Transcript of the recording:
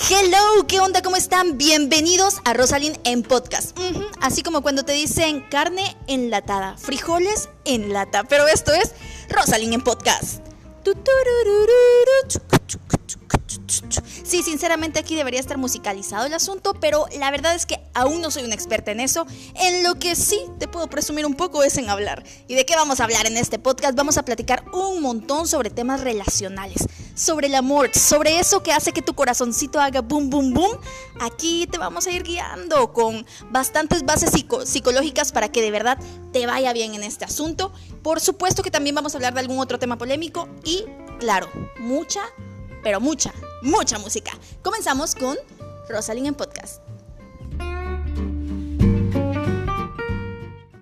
Hello, ¿qué onda? ¿Cómo están? Bienvenidos a Rosalind en podcast. Así como cuando te dicen carne enlatada, frijoles en lata, pero esto es Rosalind en podcast. Sí, sinceramente aquí debería estar musicalizado el asunto, pero la verdad es que aún no soy una experta en eso. En lo que sí te puedo presumir un poco es en hablar. ¿Y de qué vamos a hablar en este podcast? Vamos a platicar un montón sobre temas relacionales, sobre el amor, sobre eso que hace que tu corazoncito haga boom, boom, boom. Aquí te vamos a ir guiando con bastantes bases psico- psicológicas para que de verdad te vaya bien en este asunto. Por supuesto que también vamos a hablar de algún otro tema polémico y, claro, mucha, pero mucha, mucha música. Comenzamos con Rosalind en podcast.